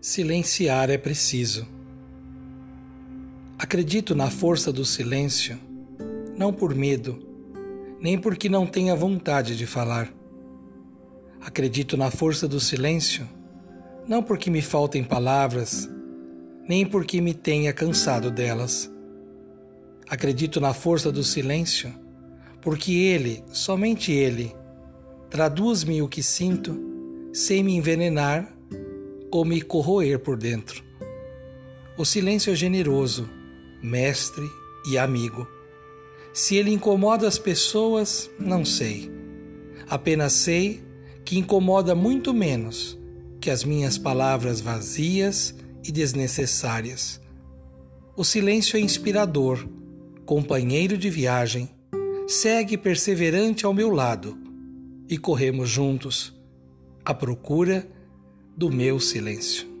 Silenciar é preciso. Acredito na força do silêncio, não por medo, nem porque não tenha vontade de falar. Acredito na força do silêncio, não porque me faltem palavras, nem porque me tenha cansado delas. Acredito na força do silêncio, porque ele, somente ele, traduz-me o que sinto sem me envenenar ou me corroer por dentro. O silêncio é generoso, mestre e amigo. Se ele incomoda as pessoas, não sei. Apenas sei que incomoda muito menos que as minhas palavras vazias e desnecessárias. O silêncio é inspirador, companheiro de viagem, segue perseverante ao meu lado e corremos juntos à procura do meu silêncio.